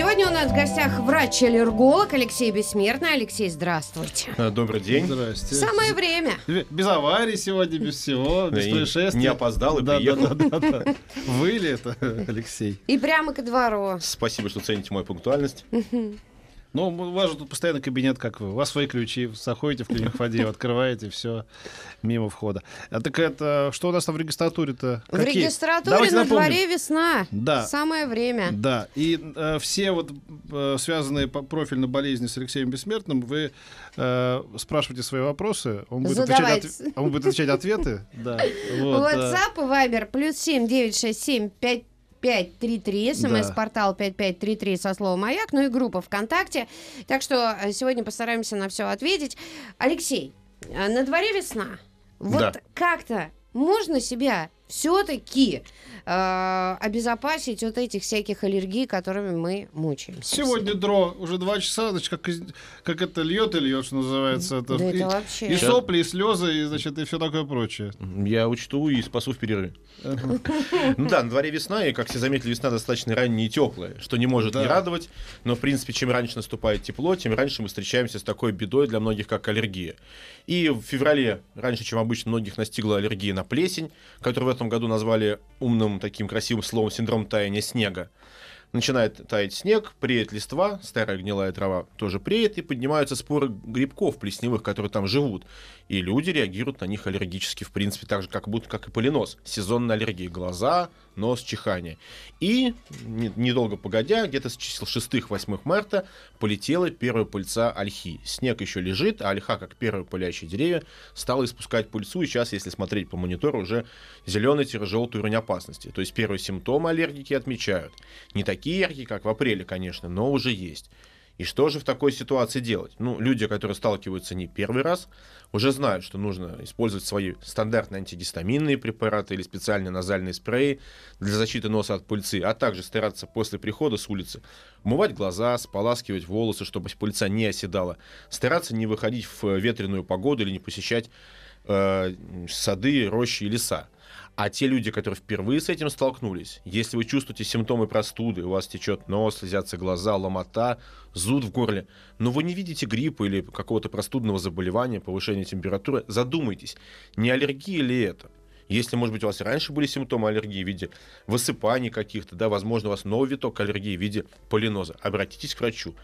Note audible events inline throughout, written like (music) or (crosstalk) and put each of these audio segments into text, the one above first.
Сегодня у нас в гостях врач-аллерголог Алексей Бессмертный. Алексей, здравствуйте. Э, Добрый день. Здрасте. Самое время. Без аварий сегодня, без всего, без И происшествий. не опоздал и да, приехал. Да, да, да, да. Вы ли это, Алексей? И прямо ко двору. Спасибо, что цените мою пунктуальность. Ну, у вас же тут постоянно кабинет, как вы. У вас свои ключи, заходите в клинику Фадеева, открываете, все мимо входа. А так это, что у нас там в регистратуре-то? В Какие? регистратуре Давайте на напомним. дворе весна. Да. Самое время. Да, и э, все вот э, связанные по профильно болезни с Алексеем Бессмертным, вы э, спрашиваете свои вопросы, он будет, отвечать, Задавайте. отв- он будет отвечать ответы. Да, (laughs) вот, WhatsApp и Viber плюс 7 967 5 5533, смс-портал 5533 со словом «Маяк», ну и группа ВКонтакте. Так что э, сегодня постараемся на все ответить. Алексей, э, на дворе весна. Вот Да. как-то можно себя все-таки обезопасить от этих всяких аллергий, которыми мы мучаемся. Сегодня дро уже два часа, значит, как, как это льет и льет, что называется. Это, Да это и, вообще- и сопли, и слезы, и, значит, и все такое прочее. Я учту и спасу в перерыве. Ну да, на дворе весна, и, как все заметили, весна достаточно ранняя и теплая, что не может не радовать. Но, в принципе, чем раньше наступает тепло, тем раньше мы встречаемся с такой бедой для многих, как аллергия. И в феврале, раньше, чем обычно, многих настигла аллергия на плесень, которую в этом году назвали умным таким красивым словом синдром таяния снега. Начинает таять снег, преет листва, старая гнилая трава тоже преет, и поднимаются споры грибков плесневых, которые там живут. И люди реагируют на них аллергически, в принципе, так же, как будто как и полинос. Сезонная аллергия. Глаза, нос, чихание. И не- недолго погодя, где-то с чисел 6-8 марта, полетела первая пыльца ольхи. Снег еще лежит, а ольха, как первые пылящие деревья, стала испускать пыльцу, и сейчас, если смотреть по монитору, уже зеленый-желтый уровень опасности. То есть первые симптомы аллергики отмечают. Не такие яркие, как в апреле, конечно, но уже есть. И что же в такой ситуации делать? Ну, люди, которые сталкиваются не первый раз, уже знают, что нужно использовать свои стандартные антигистаминные препараты или специальные назальные спреи для защиты носа от пыльцы, а также стараться после прихода с улицы умывать глаза, споласкивать волосы, чтобы пыльца не оседала, стараться не выходить в ветреную погоду или не посещать э, сады, рощи и леса. А те люди, которые впервые с этим столкнулись, если вы чувствуете симптомы простуды, у вас течет нос, слезятся глаза, ломота, зуд в горле, но вы не видите гриппа или какого-то простудного заболевания, повышения температуры, задумайтесь, не аллергия ли это? Если, может быть, у вас раньше были симптомы аллергии в виде высыпаний каких-то, да, возможно, у вас новый виток аллергии в виде полиноза, обратитесь к врачу.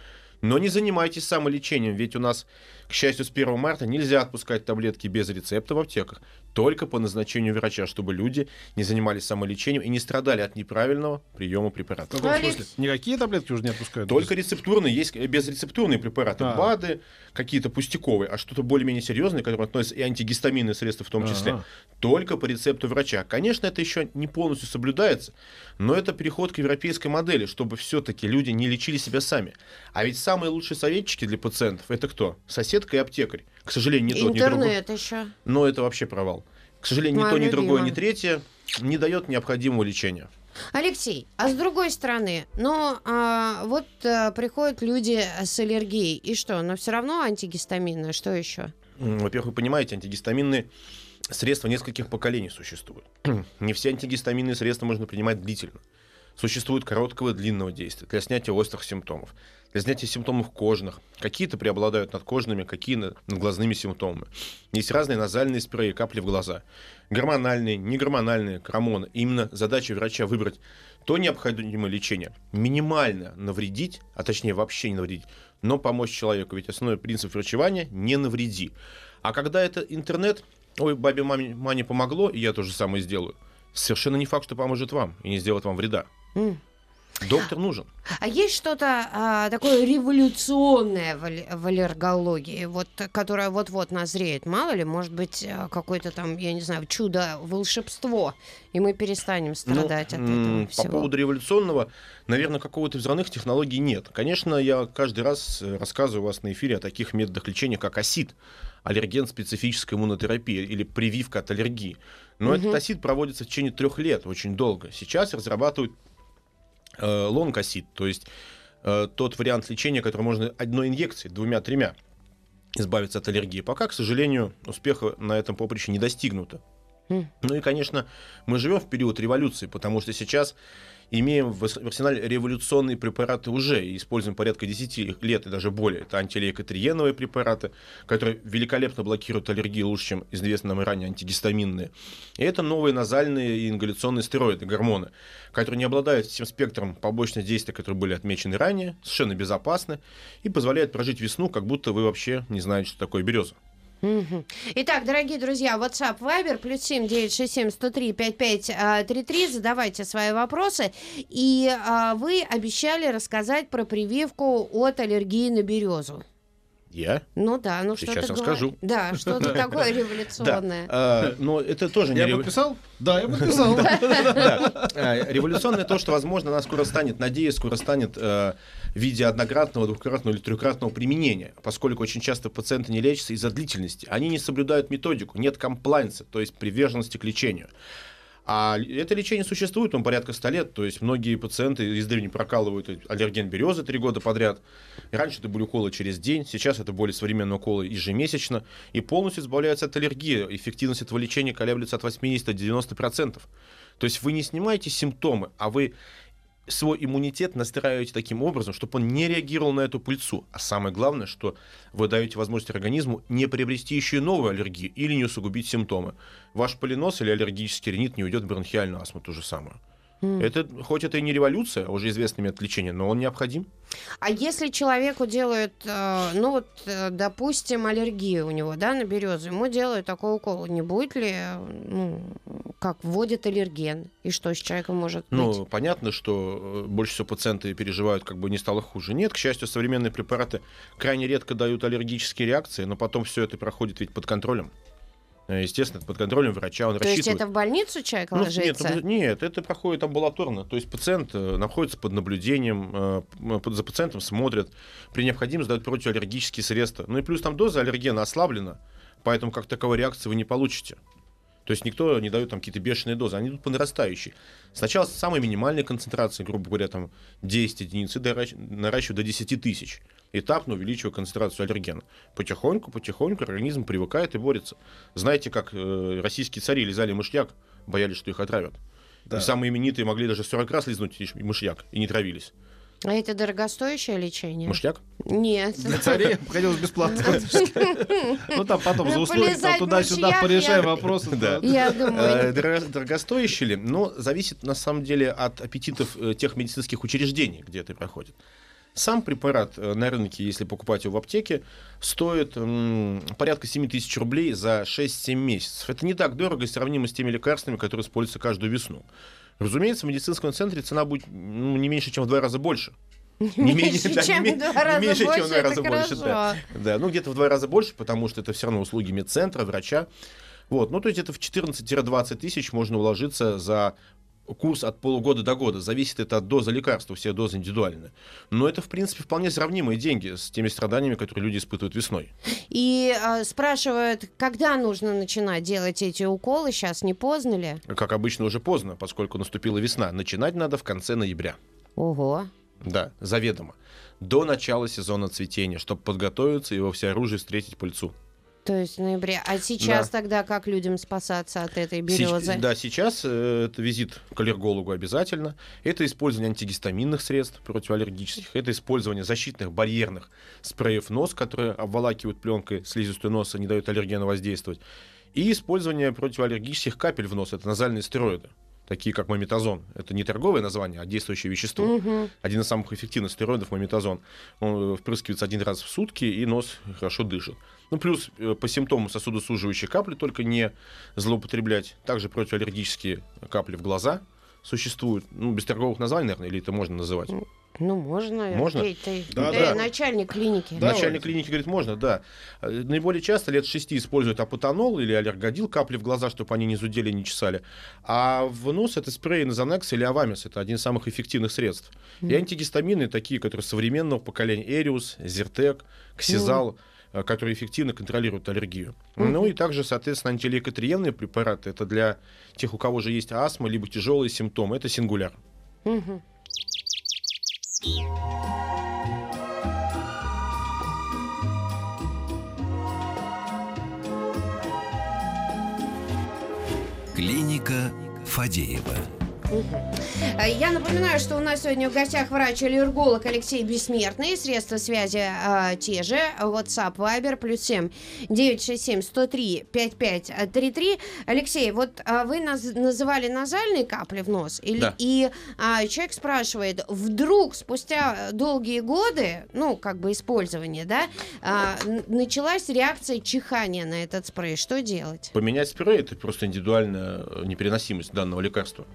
Но не занимайтесь самолечением, ведь у нас, к счастью, с 1 марта нельзя отпускать таблетки без рецепта в аптеках, только по назначению врача, чтобы люди не занимались самолечением и не страдали от неправильного приема В препаратов. каком Алекс- смысле? Никакие таблетки уже не отпускают? Только рецептурные, есть безрецептурные препараты, А. БАДы, какие-то пустяковые, а что-то более-менее серьезное, к которым относятся и антигистаминные средства в том числе, Ага. только по рецепту врача. Конечно, это еще не полностью соблюдается, но это переход к европейской модели, чтобы все-таки люди не лечили себя сами. А ведь самые лучшие советчики для пациентов это кто? Соседка и аптекарь. К сожалению, не тот, не другой. Еще. Но это вообще провал. К сожалению, ни то, ни другое, ни третье не дает необходимого лечения. Алексей, а с другой стороны, но а, вот а, приходят люди с аллергией, и что? Но все равно антигистаминное, что еще? Во-первых, вы понимаете, антигистаминные средства нескольких поколений существуют. (clears throat) Не все антигистаминные средства можно принимать длительно. Существует короткого и длинного действия для снятия острых симптомов, для снятия симптомов кожных. Какие-то преобладают над кожными, какие над глазными симптомами. Есть разные назальные спреи, капли в глаза. Гормональные, негормональные, гормоны. Именно задача врача выбрать то необходимое лечение, минимально навредить, а точнее вообще не навредить, но помочь человеку. Ведь основной принцип врачевания – не навреди. А когда это интернет, ой, бабе маме, маме помогло, и я то же самое сделаю, совершенно не факт, что поможет вам и не сделает вам вреда. Доктор нужен. А есть что-то а, такое революционное в, алле- в аллергологии, вот, которое вот-вот назреет? Мало ли, может быть, а, какое-то там, я не знаю, чудо, волшебство, и мы перестанем страдать Ну, от этого м, всего. По поводу революционного, наверное, какого-то взрывных технологий нет. Конечно, я каждый раз э, рассказываю у вас на эфире о таких методах лечения, как АСИД. аллерген специфической иммунотерапии или прививка от аллергии. Но Мгм. этот осид проводится в течение трех лет, очень долго. Сейчас разрабатывают лонг-осид, то есть э, тот вариант лечения, который можно одной инъекцией, двумя-тремя избавиться от аллергии. Пока, к сожалению, успеха на этом поприще не достигнуто. М. Ну и, конечно, мы живем в период революции, потому что сейчас имеем в арсенале революционные препараты уже и используем порядка 10 лет и даже более. Это антилейкотриеновые препараты, которые великолепно блокируют аллергию лучше, чем известные нам ранее антигистаминные. И это новые назальные и ингаляционные стероиды, гормоны, которые не обладают всем спектром побочных действий, которые были отмечены ранее, совершенно безопасны и позволяют прожить весну, как будто вы вообще не знаете, что такое береза. Итак, дорогие друзья, WhatsApp, Viber, плюс 7 967 103 55 33. Задавайте свои вопросы. И а, вы обещали рассказать про прививку от аллергии на березу. Я? Ну да, ну Сейчас что-то я говори- скажу. Да, что-то (laughs) такое революционное. А, но это тоже не Я подписал? Да, я подписал. (laughs) А, Революционное то, что, возможно, она скоро станет, надеюсь, скоро станет э, в виде однократного, двухкратного или трехкратного применения, поскольку очень часто пациенты не лечатся из-за длительности. Они не соблюдают методику, нет комплайнса, то есть приверженности к лечению. А это лечение существует, он порядка 100 лет, то есть многие пациенты издревле прокалывают аллерген березы три года подряд. Раньше это были уколы через день, сейчас это более современные уколы ежемесячно, и полностью избавляются от аллергии. Эффективность этого лечения колеблется от 80 до 90%. То есть вы не снимаете симптомы, а вы свой иммунитет настраиваете таким образом, чтобы он не реагировал на эту пыльцу. А самое главное, что вы даете возможность организму не приобрести еще и новую аллергию или не усугубить симптомы. Ваш полинос или аллергический ринит не уйдет в бронхиальную астму, то же самое. Это, хоть это и не революция, а уже известный метод лечения, но он необходим. А если человеку делают, э, ну вот, э, допустим, аллергия у него, да, на березу, ему делают такой укол, не будет ли, э, ну, как вводят аллерген, и что с человеком может быть? Ну, понятно, что больше всего пациенты переживают, как бы не стало хуже. Нет, к счастью, современные препараты крайне редко дают аллергические реакции, но потом все это проходит ведь под контролем. Э, Естественно, под контролем врача, он То есть рассчитывает. это в больницу человек Ну, нет, ложится? ну, нет, это проходит амбулаторно. То есть пациент э, находится под наблюдением, э, за пациентом смотрят, при необходимости дают противоаллергические средства. Ну и плюс там доза аллергена ослаблена, поэтому как таковой реакции вы не получите. То есть никто не дает там какие-то бешеные дозы, они идут по нарастающей. Сначала с самой минимальной концентрации, грубо говоря, там 10 единиц, и наращивают до 10 тысяч. Этапно увеличивая концентрацию аллергена. Потихоньку, потихоньку организм привыкает и борется. Знаете, как э, российские цари лизали мышьяк, боялись, что их отравят. Да. И самые именитые могли даже 40 раз лизнуть мышьяк и не травились. А это дорогостоящее лечение? Мышьяк? Нет. Для царей (laughs) обходилось бесплатно. Ну там потом за Ну, услуги, туда-сюда порешаем вопросы. Я думаю, Э, дорого- Дорогостоящие ли? Но зависит на самом деле от аппетитов э, тех медицинских учреждений, где это проходит. Сам препарат э, на рынке, если покупать его в аптеке, стоит порядка 7 тысяч рублей за 6-7 месяцев. Это не так дорого сравнимо с теми лекарствами, которые используются каждую весну. Разумеется, в медицинском центре цена будет ну, не меньше, чем в два раза больше. (laughs) Не меньше, да, чем в два раза меньше, чем в больше, два раза больше, да. Да, ну где-то в два раза больше, потому что это все равно услуги медцентра, врача. Вот, ну то есть это в 14-20 тысяч можно уложиться за курс от полугода до года. Зависит это от дозы лекарства, все дозы индивидуальны. Но это, в принципе, вполне сравнимые деньги с теми страданиями, которые люди испытывают весной. И а, спрашивают, когда нужно начинать делать эти уколы, сейчас не поздно ли? Как обычно, уже поздно, поскольку наступила весна. Начинать надо в конце ноября. Ого. Да, заведомо. До начала сезона цветения, чтобы подготовиться и во всеоружии встретить пыльцу. То есть в ноябре. А сейчас тогда как людям спасаться от этой березы? Сеч- Да, сейчас э, это визит к аллергологу обязательно. Это использование антигистаминных средств противоаллергических. Это использование защитных барьерных спреев нос, которые обволакивают пленкой слизистую носа, не дают аллергену воздействовать. И использование противоаллергических капель в нос. Это назальные стероиды такие как мометазон. Это не торговое название, а действующее вещество. Мгм. Один из самых эффективных стероидов мометазон. Он э, впрыскивается один раз в сутки, и нос хорошо дышит. Ну, плюс э, по симптомам сосудосуживающие капли только не злоупотреблять. Также противоаллергические капли в глаза существуют. Ну, без торговых названий, наверное, или это можно называть. Ну, можно. Можно? Ты, ты- Да, ты да. начальник клиники. Да. Начальник клиники говорит, можно, да. Э, Наиболее часто лет 6 используют апотанол или аллергодил, капли в глаза, чтобы они не зудели, не чесали. А в нос это спрей Назанекс или Авамис. Это один из самых эффективных средств. И антигистамины такие, которые современного поколения. Эриус, Зертек, Ксизал. э, которые эффективно контролируют аллергию. Ну и также, соответственно, антилейкотриенные препараты. Это для тех, у кого же есть астма, либо тяжелые симптомы. Это сингуляр. Мгм. Клиника Фадеева. Э, Я напоминаю, что у нас сегодня в гостях врач-аллерголог Алексей Бессмертный. Средства связи э, те же. WhatsApp, Viber, плюс 7 967 103 5533. Алексей, вот э, вы наз- называли назальные капли в нос. Или, Да. И а, человек спрашивает, вдруг спустя долгие годы, ну, как бы использования, да, н- началась реакция чихания на этот спрей. Что делать? Поменять спрей это просто индивидуальная э, непереносимость данного лекарства.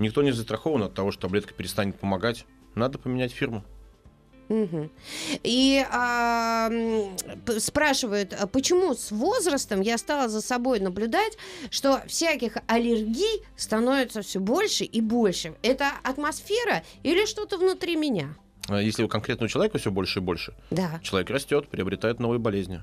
Никто не застрахован от того, что таблетка перестанет помогать. Надо поменять фирму. Мгм. И а, спрашивают, а почему с возрастом я стала за собой наблюдать, что всяких аллергий становится все больше и больше. Это атмосфера или что-то внутри меня? А Если у конкретного человека все больше и больше, Да. человек растет, приобретает новые болезни.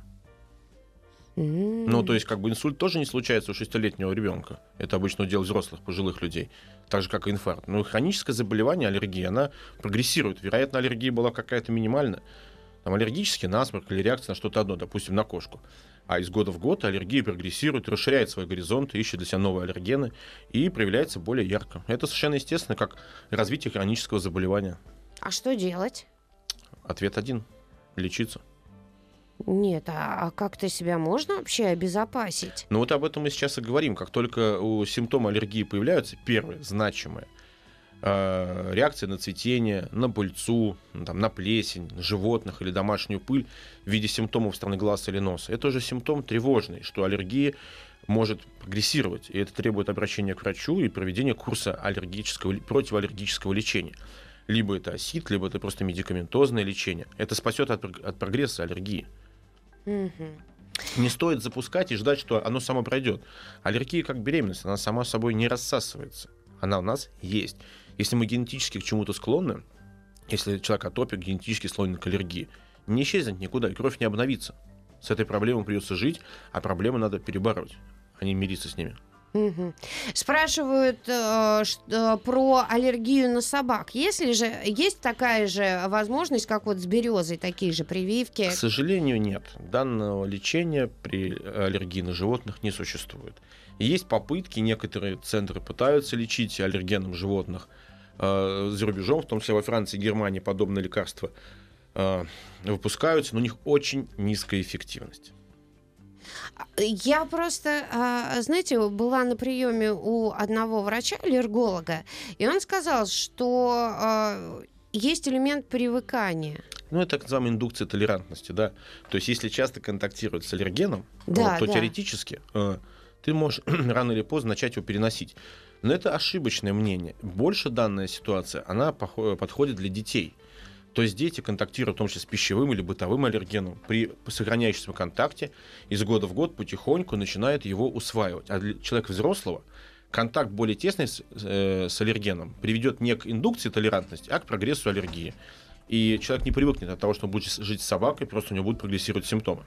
М. Ну, то есть, как бы инсульт тоже не случается у шестилетнего ребенка. Это обычно удел взрослых, пожилых людей. Так же, как и инфаркт. Но хроническое заболевание, аллергия, она прогрессирует. Вероятно, аллергия была какая-то минимальная. Там аллергический насморк или реакция на что-то одно, допустим, на кошку. А из года в год аллергия прогрессирует, расширяет свой горизонт, ищет для себя новые аллергены и проявляется более ярко. Это совершенно естественно, как развитие хронического заболевания. А что делать? Ответ один – лечиться. Нет, а, а как-то себя можно вообще обезопасить? Ну вот об этом мы сейчас и говорим. Как только у симптомы аллергии появляются, первые, значимые, э, реакция на цветение, на пыльцу, ну, там, на плесень, на животных или домашнюю пыль в виде симптомов стороны глаз или носа, это уже симптом тревожный, что аллергия может прогрессировать, и это требует обращения к врачу и проведения курса аллергического, противоаллергического лечения. Либо это осит, либо это просто медикаментозное лечение. Это спасет от, от прогресса аллергии. Мгм. Не стоит запускать и ждать, что оно само пройдет. Аллергия как беременность, она сама собой не рассасывается. Она у нас есть. Если мы генетически к чему-то склонны, если человек атопик, генетически склонен к аллергии, не исчезнет никуда, и кровь не обновится. С этой проблемой придется жить, а проблемы надо перебороть, а не мириться с ними. Спрашивают э, э, про аллергию на собак. Если же есть такая же возможность, как вот с березой, такие же прививки? К сожалению, нет. Данного лечения при аллергии на животных не существует. Есть попытки, некоторые центры пытаются лечить аллергеном животных э, за рубежом, в том числе во Франции и Германии подобные лекарства э, выпускаются, но у них очень низкая эффективность. Я просто, а, знаете, была на приеме у одного врача-аллерголога, и он сказал, что а, есть элемент привыкания. Ну, это так называемая индукция толерантности, да. То есть, если часто контактировать с аллергеном, Да, вот, то да. теоретически э, ты можешь (clears throat) рано или поздно начать его переносить. Но это ошибочное мнение. Больше данная ситуация, она подходит для детей. То есть дети контактируют в том числе с пищевым или бытовым аллергеном. При сохраняющемся контакте из года в год потихоньку начинают его усваивать. А для человека взрослого контакт более тесный с, э, с аллергеном приведет не к индукции толерантности, а к прогрессу аллергии. И человек не привыкнет от того, что он будет жить с собакой, просто у него будут прогрессировать симптомы.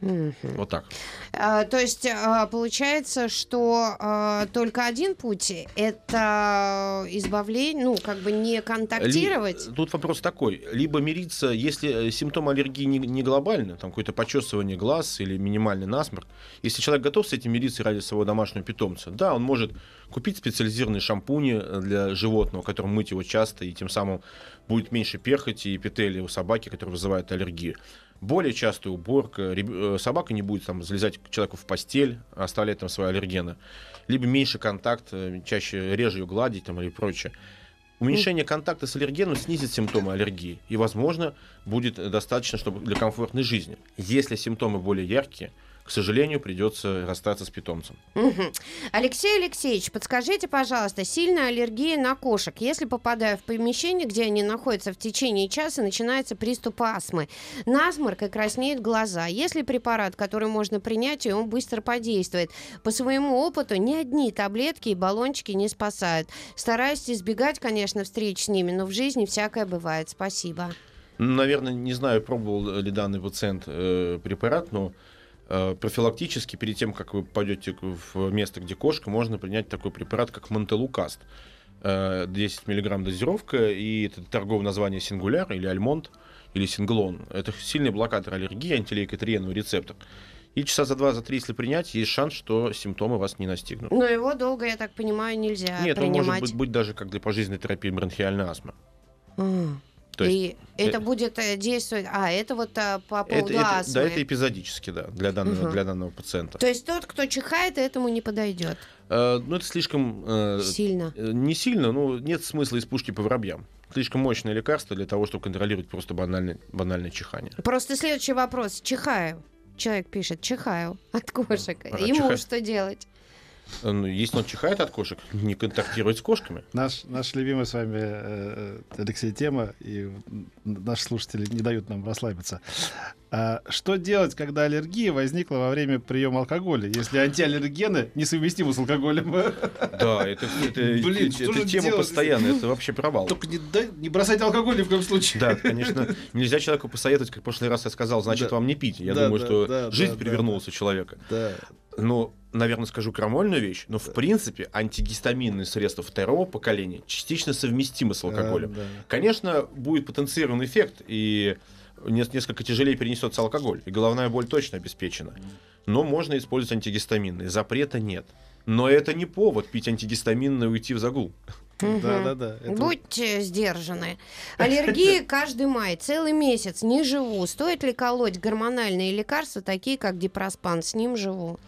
Мгм. Вот так. А, то есть а, получается, что а, только один путь это избавление, ну, как бы не контактировать. Ли- Тут вопрос такой. Либо мириться, если э, симптомы аллергии не, не глобальны, там какое-то почесывание глаз или минимальный насморк, если человек готов с этим мириться ради своего домашнего питомца, да, он может купить специализированные шампуни э, для животного, которым мыть его часто, и тем самым будет меньше перхоти и эпителия у собаки, которые вызывают аллергию. Более частая уборка, э, собака не будет там залезать к человеку в постель, оставлять там свои аллергены, либо меньше контакт, э, чаще реже ее гладить там, или прочее. Уменьшение контакта с аллергеном снизит симптомы аллергии и, возможно, будет достаточно чтобы для комфортной жизни. Если симптомы более яркие, к сожалению, придется расстаться с питомцем. Мгм. Алексей Алексеевич, подскажите, пожалуйста, сильная аллергия на кошек. Если попадаю в помещение, где они находятся в течение часа, начинается приступ астмы. Насморк и краснеют глаза. Есть ли препарат, который можно принять, и он быстро подействует? По своему опыту ни одни таблетки и баллончики не спасают. Стараюсь избегать, конечно, встреч с ними, но в жизни всякое бывает. Спасибо. Наверное, не знаю, пробовал ли данный пациент э, препарат, но профилактически, перед тем, как вы пойдете в место, где кошка, можно принять такой препарат, как Монтелукаст. Э, 10 мг дозировка, и это торговое название Сингуляр или Альмонт или Синглон. Это сильный блокатор аллергии, антилейкотриеновый рецептор. И часа за два, за три, если принять, есть шанс, что симптомы вас не настигнут. Но его долго, я так понимаю, нельзя Нет, он принимать. может быть, быть даже как для пожизненной терапии бронхиальной астмы. М. То есть и это будет э, действовать... А, это вот а, по это, поводу это- астмы. да, это эпизодически, да, для данного, Мгм. для данного пациента. То есть тот, кто чихает, этому не подойдет Э, ну, это слишком э, сильно. э, не сильно, но нет смысла из пушки по воробьям. Слишком мощное лекарство для того, чтобы контролировать просто банальное, банальное чихание. Просто следующий вопрос. Чихаю. Человек пишет, чихаю от кошек. А Ему чихать? что делать? Ну, если он чихает от кошек, не контактировать с кошками. Наш, наш любимый с вами э, Алексей тема, и наши слушатели не дают нам расслабиться. А что делать, когда аллергия возникла во время приема алкоголя, если антиаллергены несовместимы с алкоголем? Да, это, это, Блин, это- это тема делать, постоянная, это вообще провал. Только не, дай- не бросайте алкоголь ни в коем случае. Да, конечно, нельзя человеку посоветовать, как в прошлый раз я сказал, значит, Да. вам не пить. Я Да, думаю, да, что да, жизнь да, перевернулась у человека. Да. Ну, наверное, скажу крамольную вещь, но в принципе антигистаминные средства второго поколения частично совместимы с алкоголем. Да, да. Конечно, будет потенцированный эффект, и нес- несколько тяжелее перенесется алкоголь, и головная боль точно обеспечена. Но можно использовать антигистаминные, запрета нет. Но это не повод пить антигистаминные и уйти в загул. Да, да, да. Это- Будьте сдержаны. Аллергия (laughs) каждый май, целый месяц, не живу. Стоит ли колоть гормональные лекарства, такие как дипроспан? С ним живу.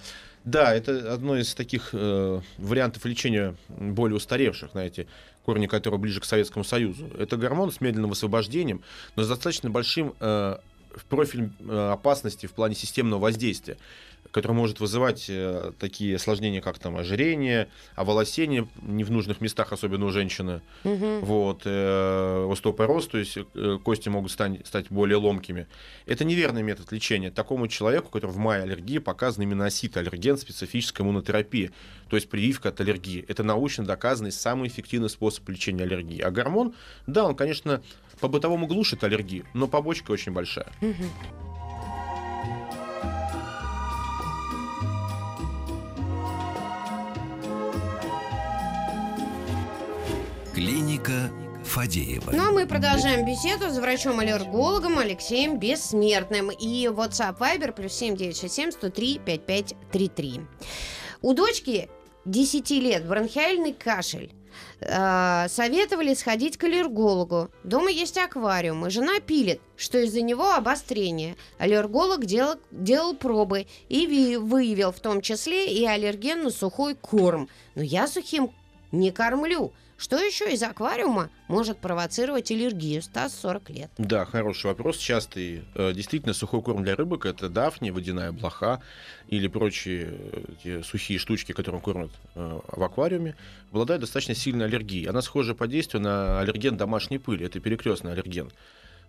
Да, это одно из таких э, вариантов лечения более устаревших, знаете, корни которого ближе к Советскому Союзу. Это гормон с медленным освобождением, но с достаточно большим э, профилем э, опасности в плане системного воздействия, который может вызывать э, такие осложнения, как там ожирение, оволосение не в нужных местах, особенно у женщины, Мгм. вот, э, остеопороз, то есть э, кости могут стань- стать более ломкими. Это неверный метод лечения. Такому человеку, у которого в мае аллергии, показан именно осит-аллерген, специфическая иммунотерапия, то есть прививка от аллергии. Это научно доказанный самый эффективный способ лечения аллергии. А гормон, да, он, конечно, по-бытовому глушит аллергию, но побочка очень большая. Мгм. Клиника Фадеева. Ну а мы продолжаем беседу с врачом-аллергологом Алексеем Бессмертным. И WhatsApp Viber плюс 7967 103 5533. У дочки 10 лет бронхиальный кашель. Э, Советовали сходить к аллергологу. Дома есть аквариум, и жена пилит, что из-за него обострение. Аллерголог делал, делал пробы и ви- выявил в том числе и аллерген на сухой корм. Но я сухим не кормлю. Что еще из аквариума может провоцировать аллергию? Стас 40 лет. Да, хороший вопрос, частый. Э, Действительно, сухой корм для рыбок это дафни, водяная блоха или прочие э, те сухие штучки, которые кормят э, в аквариуме, обладают достаточно сильной аллергией. Она схожа по действию на аллерген домашней пыли. Это перекрестный аллерген.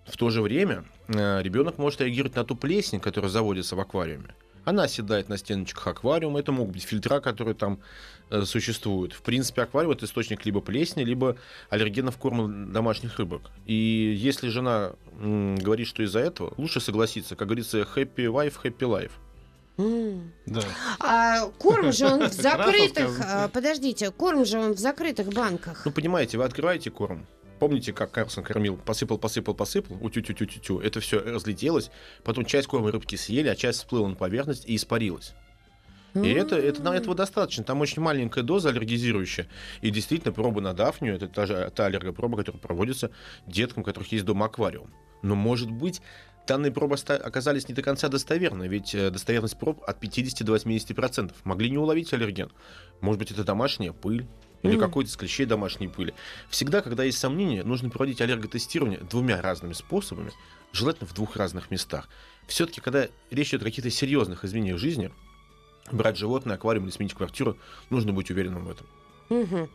В то же время ребенок может реагировать на ту плесень, которая заводится в аквариуме. Она оседает на стеночках аквариума. Это могут быть фильтра, которые там э, существуют. В принципе, аквариум это источник либо плесени, либо аллергенов корма домашних рыбок. И если жена м, говорит, что из-за этого, лучше согласиться. Как говорится, happy wife, happy life. Да. А корм же он в закрытых... а, Подождите, корм же он в закрытых банках. Ну, понимаете, вы открываете корм. Помните, как Карлсон кормил? Посыпал, посыпал, посыпал, утю-тю-тю-тю-тю. Это все разлетелось. Потом часть корма рыбки съели, а часть всплыла на поверхность и испарилась. И это, это, нам этого достаточно. Там очень маленькая доза аллергизирующая. И действительно, проба на дафнию, это та, же, та аллергопроба, которая проводится деткам, у которых есть дома аквариум. Но, может быть, данные пробы оказались не до конца достоверны, ведь э, достоверность проб от 50 до 80%. Могли не уловить аллерген. Может быть, это домашняя пыль, или Мгм. какой-то из клещей домашней пыли. Всегда, когда есть сомнения, нужно проводить аллерготестирование двумя разными способами, желательно в двух разных местах. Все-таки, когда речь идет о каких-то серьезных изменениях жизни, брать животное, аквариум или сменить квартиру, нужно быть уверенным в этом. Мгм.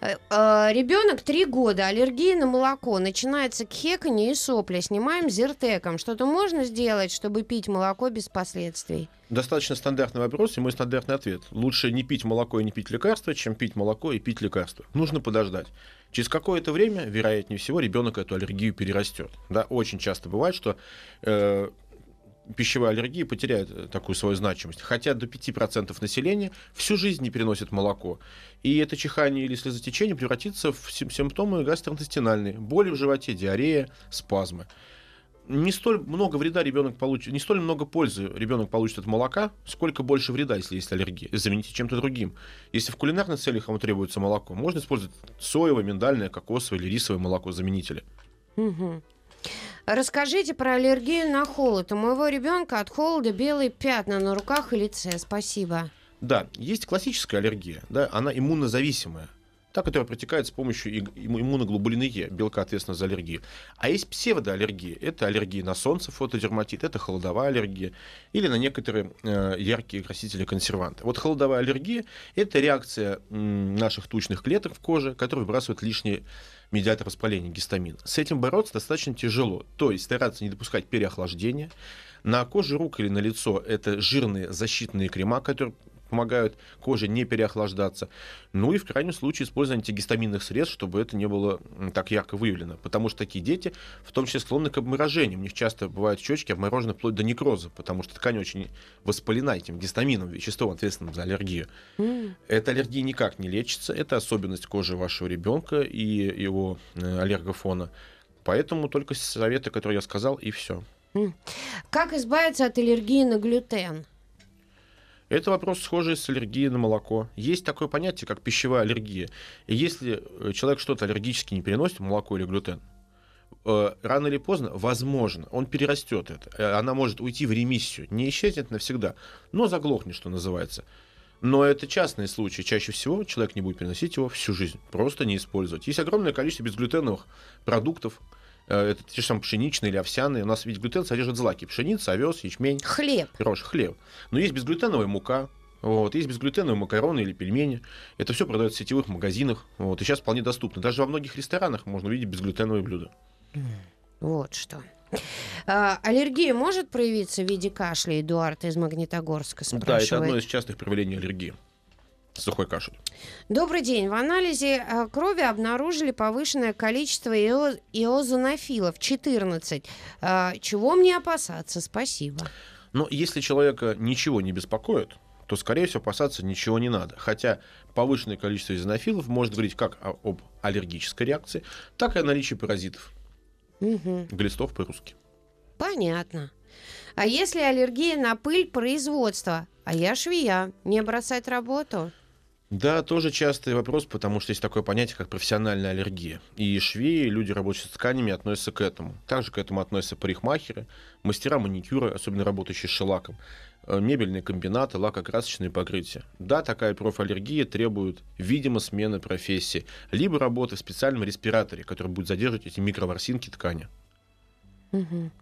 Э, э, Ребенок три года, аллергия на молоко, начинается кхеканье и сопли, снимаем зиртеком. Что-то можно сделать, чтобы пить молоко без последствий? Достаточно стандартный вопрос, и мой стандартный ответ. Лучше не пить молоко и не пить лекарства, чем пить молоко и пить лекарства. Нужно подождать. Через какое-то время, вероятнее всего, ребенок эту аллергию перерастет. Да, очень часто бывает, что э, пищевая аллергия потеряет э, такую свою значимость. Хотя до 5% населения всю жизнь не переносит молоко. И это чихание или слезотечение превратится в симптомы гастроинтестинальные. Боли в животе, диарея, спазмы. Не столь много вреда ребенок получит, не столь много пользы ребенок получит от молока, сколько больше вреда, если есть аллергия. Замените чем-то другим. Если в кулинарных целях вам требуется молоко, можно использовать соевое, миндальное, кокосовое или рисовое молоко заменители. Угу. Расскажите про аллергию на холод. У моего ребенка от холода белые пятна на руках и лице. Спасибо. Да, есть классическая аллергия, да, она иммунозависимая та, которая протекает с помощью иммуноглобулины Е, белка, ответственного за аллергию. А есть псевдоаллергия. Это аллергия на солнце, фотодерматит, это холодовая аллергия или на некоторые э, яркие красители консерванты. Вот холодовая аллергия – это реакция наших тучных клеток в коже, которые выбрасывают лишние медиатор воспаления, гистамин. С этим бороться достаточно тяжело. То есть стараться не допускать переохлаждения. На коже рук или на лицо это жирные защитные крема, которые помогают коже не переохлаждаться. Ну и в крайнем случае использование антигистаминных средств, чтобы это не было так ярко выявлено. Потому что такие дети в том числе склонны к обморожению. У них часто бывают щечки обморожены вплоть до некроза, потому что ткань очень воспалена этим гистамином, веществом, ответственным за аллергию. Mm. Эта аллергия никак не лечится. Это особенность кожи вашего ребенка и его э, аллергофона. Поэтому только советы, которые я сказал, и все. Как избавиться от аллергии на глютен? Это вопрос схожий с аллергией на молоко. Есть такое понятие, как пищевая аллергия. И если э, человек что-то аллергически не переносит, молоко или глютен, э, рано или поздно, возможно, он перерастет это. Э, она может уйти в ремиссию. Не исчезнет навсегда, но заглохнет, что называется. Но это частные случаи. Чаще всего человек не будет переносить его всю жизнь. Просто не использовать. Есть огромное количество безглютеновых продуктов, это те же самые пшеничные или овсяные. У нас ведь глютен содержит злаки. Пшеница, овес, ячмень. Хлеб. Рожь, хлеб. Но есть безглютеновая мука, вот, есть безглютеновые макароны или пельмени. Это все продается в сетевых магазинах. Вот, и сейчас вполне доступно. Даже во многих ресторанах можно увидеть безглютеновые блюда. Вот что. А, аллергия может проявиться в виде кашля, Эдуард из Магнитогорска спрашивает. Да, это одно из частых проявлений аллергии сухой кашель. Добрый день. В анализе э, крови обнаружили повышенное количество ио- иозонофилов 14. А, чего мне опасаться? Спасибо. Но если человека ничего не беспокоит, то, скорее всего, опасаться ничего не надо. Хотя повышенное количество изонофилов может говорить как об аллергической реакции, так и о наличии паразитов. Угу. Глистов по-русски. Понятно. А если аллергия на пыль производства? А я швея. Не бросать работу? Да, тоже частый вопрос, потому что есть такое понятие, как профессиональная аллергия. И швеи, люди, работающие с тканями, относятся к этому. Также к этому относятся парикмахеры, мастера маникюра, особенно работающие с шелаком, э, мебельные комбинаты, лакокрасочные покрытия. Да, такая профаллергия требует, видимо, смены профессии, либо работы в специальном респираторе, который будет задерживать эти микроворсинки ткани. Угу.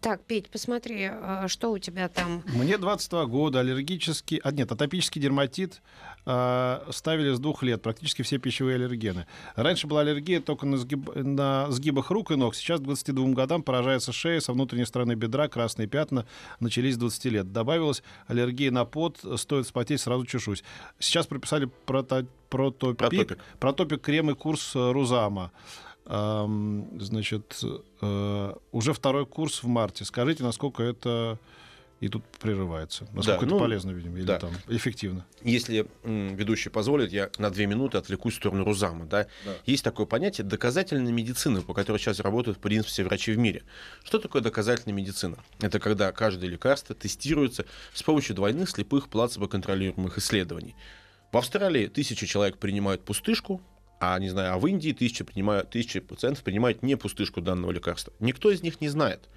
Так, Петь, посмотри, а, что у тебя там. Мне 22 года, аллергический, а нет, атопический дерматит э, ставили с двух лет, практически все пищевые аллергены. Раньше была аллергия только на, сгиб, на сгибах рук и ног, сейчас к 22 годам поражается шея, со внутренней стороны бедра, красные пятна начались с 20 лет. Добавилась аллергия на пот, стоит спотеть, сразу чешусь. Сейчас прописали прото, протопик, протопик. протопик крем и курс Рузама значит, э, уже второй курс в марте. Скажите, насколько это и тут прерывается. Насколько да, это ну, полезно, видимо, или да. там эффективно. Если ведущий позволит, я на две минуты отвлекусь в сторону Рузама. Да? Да. Есть такое понятие доказательной медицины, по которой сейчас работают, в принципе, все врачи в мире. Что такое доказательная медицина? Это когда каждое лекарство тестируется с помощью двойных слепых плацебо-контролируемых исследований. В Австралии тысячи человек принимают пустышку, а, не знаю, а в Индии тысячи, принимают, тысячи пациентов принимают не пустышку данного лекарства. Никто из них не знает,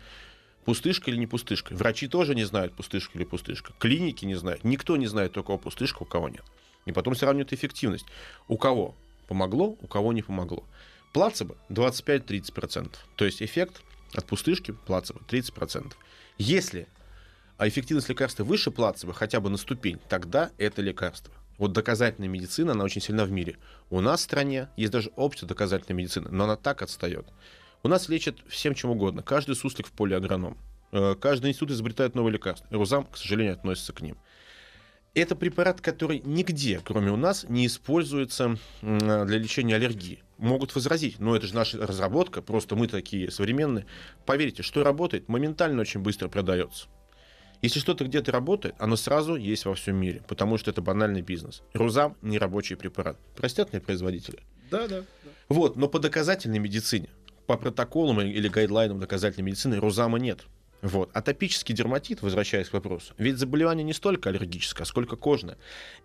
пустышка или не пустышка. Врачи тоже не знают, пустышка или пустышка. Клиники не знают. Никто не знает, у кого пустышка, у кого нет. И потом сравнивают эффективность. У кого помогло, у кого не помогло. Плацебо 25-30%. То есть эффект от пустышки плацебо 30%. Если а эффективность лекарства выше плацебо хотя бы на ступень, тогда это лекарство. Вот доказательная медицина, она очень сильна в мире. У нас в стране есть даже общество доказательной медицины, но она так отстает. У нас лечат всем чем угодно. Каждый суслик в поле агроном. Э, каждый институт изобретает новые лекарства. Рузам, к сожалению, относится к ним. Это препарат, который нигде, кроме у нас, не используется для лечения аллергии. Могут возразить, но это же наша разработка, просто мы такие современные. Поверьте, что работает, моментально очень быстро продается. Если что-то где-то работает, оно сразу есть во всем мире, потому что это банальный бизнес. Рузам не рабочий препарат. Простят мне производители? Да, да. Вот, но по доказательной медицине, по протоколам или гайдлайнам доказательной медицины Рузама нет. Вот. Атопический дерматит, возвращаясь к вопросу, ведь заболевание не столько аллергическое, сколько кожное.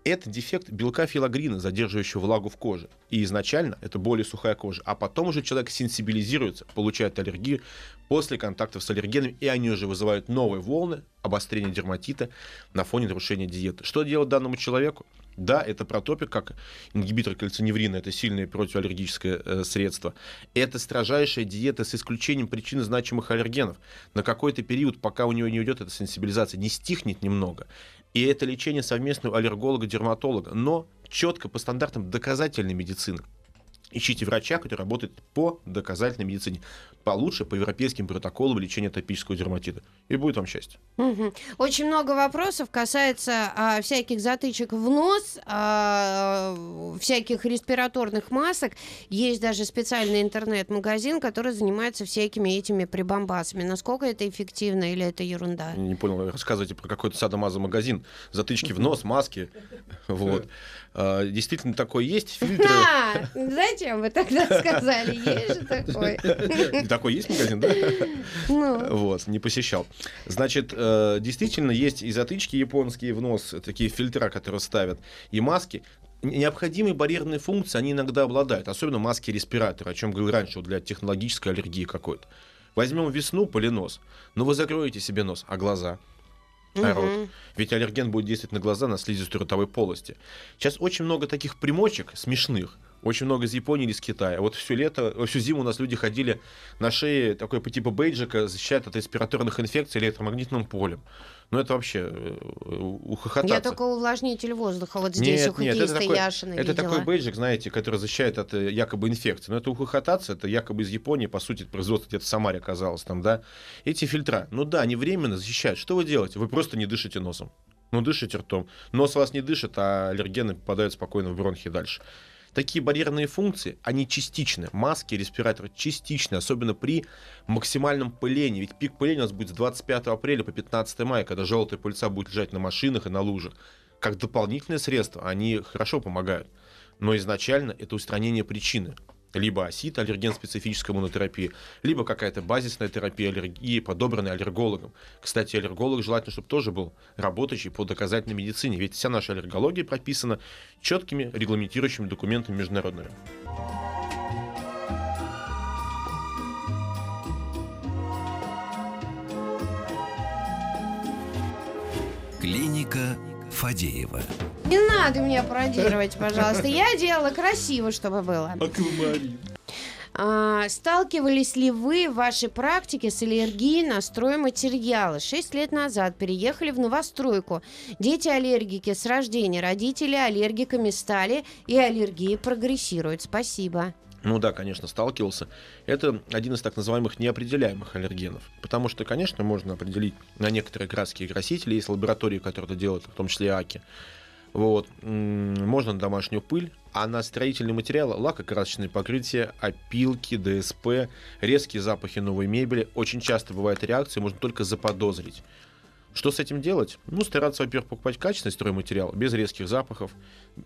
Это дефект белка филогрина, задерживающего влагу в коже. И изначально это более сухая кожа. А потом уже человек сенсибилизируется, получает аллергию после контактов с аллергенами, и они уже вызывают новые волны обострения дерматита на фоне нарушения диеты. Что делать данному человеку? Да, это протопик, как ингибитор кальциневрина, это сильное противоаллергическое э, средство. Это строжайшая диета с исключением причин значимых аллергенов. На какой-то период, пока у него не уйдет эта сенсибилизация, не стихнет немного. И это лечение совместного аллерголога-дерматолога, но четко по стандартам доказательной медицины. Ищите врача, который работает по доказательной медицине. Получше по европейским протоколам лечения атопического дерматита. И будет вам счастье. Угу. Очень много вопросов касается а, всяких затычек в нос, а, всяких респираторных масок. Есть даже специальный интернет-магазин, который занимается всякими этими прибамбасами. Насколько это эффективно или это ерунда? Не понял, рассказывайте про какой-то садомазо-магазин. Затычки в нос, маски. (laughs) Вот. А, действительно такое есть. Фильтры... Зачем вы тогда сказали? Есть же (laughs) такой. Такой есть магазин, да? (laughs) Ну. Вот, не посещал. Значит, э, действительно есть и затычки японские в нос, такие фильтра, которые ставят, и маски, необходимые барьерные функции они иногда обладают, особенно маски респиратора, о чем говорил раньше, вот для технологической аллергии какой-то. Возьмем весну, поленос, но вы закроете себе нос, а глаза – народ. Угу. Ведь аллерген будет действовать на глаза, на слизистую ротовой полости. Сейчас очень много таких примочек смешных, очень много из Японии или из Китая. Вот все лето, всю зиму у нас люди ходили на шее такой по типу бейджика, защищает от респираторных инфекций электромагнитным полем. Ну, это вообще э, ухохотаться. Я только увлажнитель воздуха вот здесь нет, у нет, это такой, Яшина Это такой бейджик, знаете, который защищает от э, якобы инфекции. Но это ухохотаться, это якобы из Японии, по сути, производство где-то в Самаре оказалось там, да. Эти фильтра, ну да, они временно защищают. Что вы делаете? Вы просто не дышите носом. Ну, дышите ртом. Нос вас не дышит, а аллергены попадают спокойно в бронхи дальше. Такие барьерные функции, они частичны. Маски, респираторы частичны, особенно при максимальном пылении. Ведь пик пыления у нас будет с 25 апреля по 15 мая, когда желтая пыльца будет лежать на машинах и на лужах. Как дополнительное средство они хорошо помогают. Но изначально это устранение причины либо осит, аллерген специфическая монотерапия, либо какая-то базисная терапия аллергии, подобранная аллергологом. Кстати, аллерголог желательно, чтобы тоже был работающий по доказательной медицине, ведь вся наша аллергология прописана четкими регламентирующими документами международными. Клиника Фадеева. Не надо меня пародировать, пожалуйста. Я делала красиво, чтобы было. Аквамарин. А, сталкивались ли вы в вашей практике с аллергией на стройматериалы? Шесть лет назад переехали в новостройку. Дети аллергики с рождения, родители аллергиками стали, и аллергия прогрессирует. Спасибо. Ну да, конечно, сталкивался. Это один из так называемых неопределяемых аллергенов. Потому что, конечно, можно определить на некоторые краски и красители, есть лаборатории, которые это делают, в том числе АКИ. Вот. Можно на домашнюю пыль, а на строительные материалы лакокрасочные покрытия, опилки, ДСП, резкие запахи новой мебели. Очень часто бывает реакция, можно только заподозрить. Что с этим делать? Ну, стараться, во-первых, покупать качественный стройматериал, без резких запахов,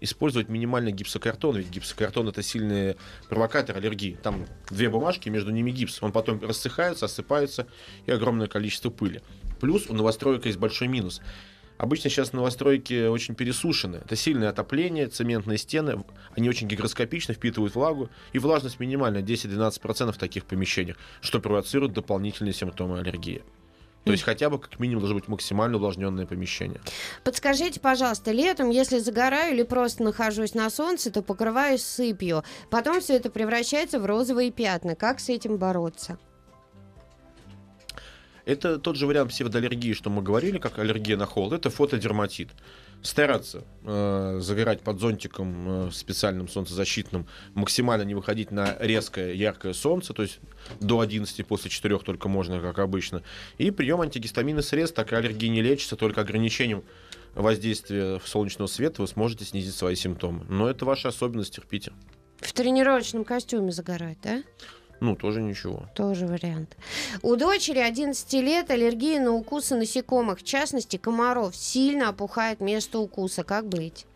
использовать минимальный гипсокартон, ведь гипсокартон это сильный провокатор аллергии. Там две бумажки, между ними гипс. Он потом рассыхается, осыпается и огромное количество пыли. Плюс у новостроек есть большой минус. Обычно сейчас новостройки очень пересушены. Это сильное отопление, цементные стены, они очень гигроскопично впитывают влагу, и влажность минимальная 10-12% в таких помещениях, что провоцирует дополнительные симптомы аллергии. То есть хотя бы как минимум должно быть максимально увлажненное помещение. Подскажите, пожалуйста, летом, если загораю или просто нахожусь на солнце, то покрываюсь сыпью. Потом все это превращается в розовые пятна. Как с этим бороться? Это тот же вариант псевдоаллергии, что мы говорили, как аллергия на холод. Это фотодерматит. Стараться э, загорать под зонтиком э, специальным солнцезащитным, максимально не выходить на резкое яркое солнце, то есть до 11, после 4 только можно, как обычно. И прием антигистаминных средств, так и аллергии не лечится, только ограничением воздействия солнечного света вы сможете снизить свои симптомы. Но это ваша особенность, терпите. В тренировочном костюме загорать, да? Ну, тоже ничего. Тоже вариант. У дочери 11 лет аллергия на укусы насекомых, в частности комаров. Сильно опухает место укуса. Как быть?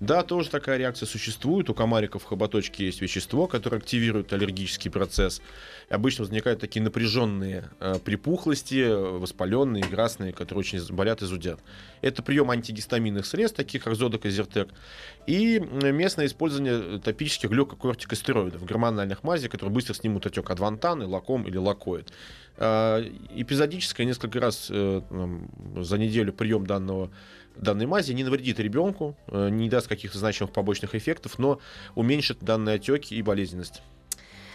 Да, тоже такая реакция существует. У комариков в хоботочке есть вещество, которое активирует аллергический процесс. Обычно возникают такие напряженные э, припухлости, воспаленные, красные, которые очень болят и зудят. Это прием антигистаминных средств, таких как Зодок и Зертек, и местное использование топических глюкокортикостероидов, гормональных мазей, которые быстро снимут отек адвантаны, лаком или лакоид. Э, эпизодическое несколько раз э, за неделю прием данного данной мази не навредит ребенку, э, не даст каких-то значимых побочных эффектов, но уменьшит данные отеки и болезненность.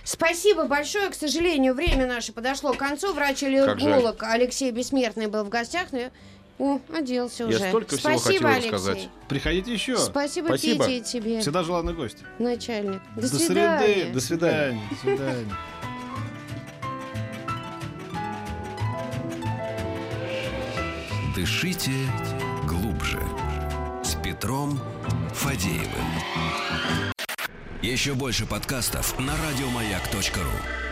Спасибо большое. К сожалению, время наше подошло к концу. Врач-аллерголог Алексей Бессмертный был в гостях. Но я... О, оделся уже. Я столько Спасибо, всего хотел Алексей. рассказать. Приходите еще. Спасибо, Спасибо. Пете, и тебе, Всегда желанный гость. начальник. До, До свидания. среды. До свидания. До свидания. Дышите глубже. С Петром Фадеевым. Еще больше подкастов на радиомаяк.ру.